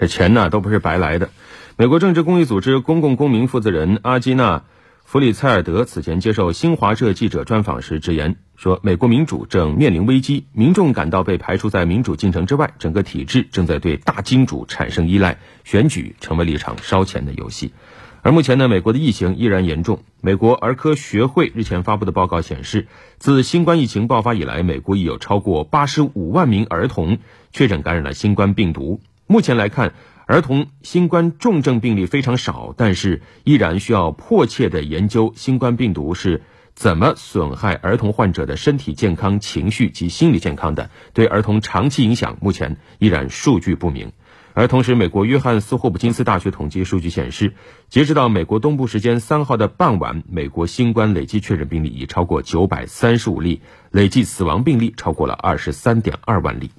这钱呢都不是白来的。美国政治公益组织公共公民负责人阿基纳·弗里蔡尔德此前接受新华社记者专访时直言说：“美国民主正面临危机，民众感到被排除在民主进程之外，整个体制正在对大金主产生依赖，选举成为了一场烧钱的游戏。”而目前呢，美国的疫情依然严重。美国儿科学会日前发布的报告显示，自新冠疫情爆发以来，美国已有超过八十五万名儿童确诊感染了新冠病毒。目前来看，儿童新冠重症病例非常少，但是依然需要迫切的研究新冠病毒是怎么损害儿童患者的身体健康、情绪及心理健康的。对儿童长期影响，目前依然数据不明。而同时，美国约翰斯霍普金斯大学统计数据显示，截止到美国东部时间三号的傍晚，美国新冠累计确诊病例已超过九百三十五例，累计死亡病例超过了二十三点二万例。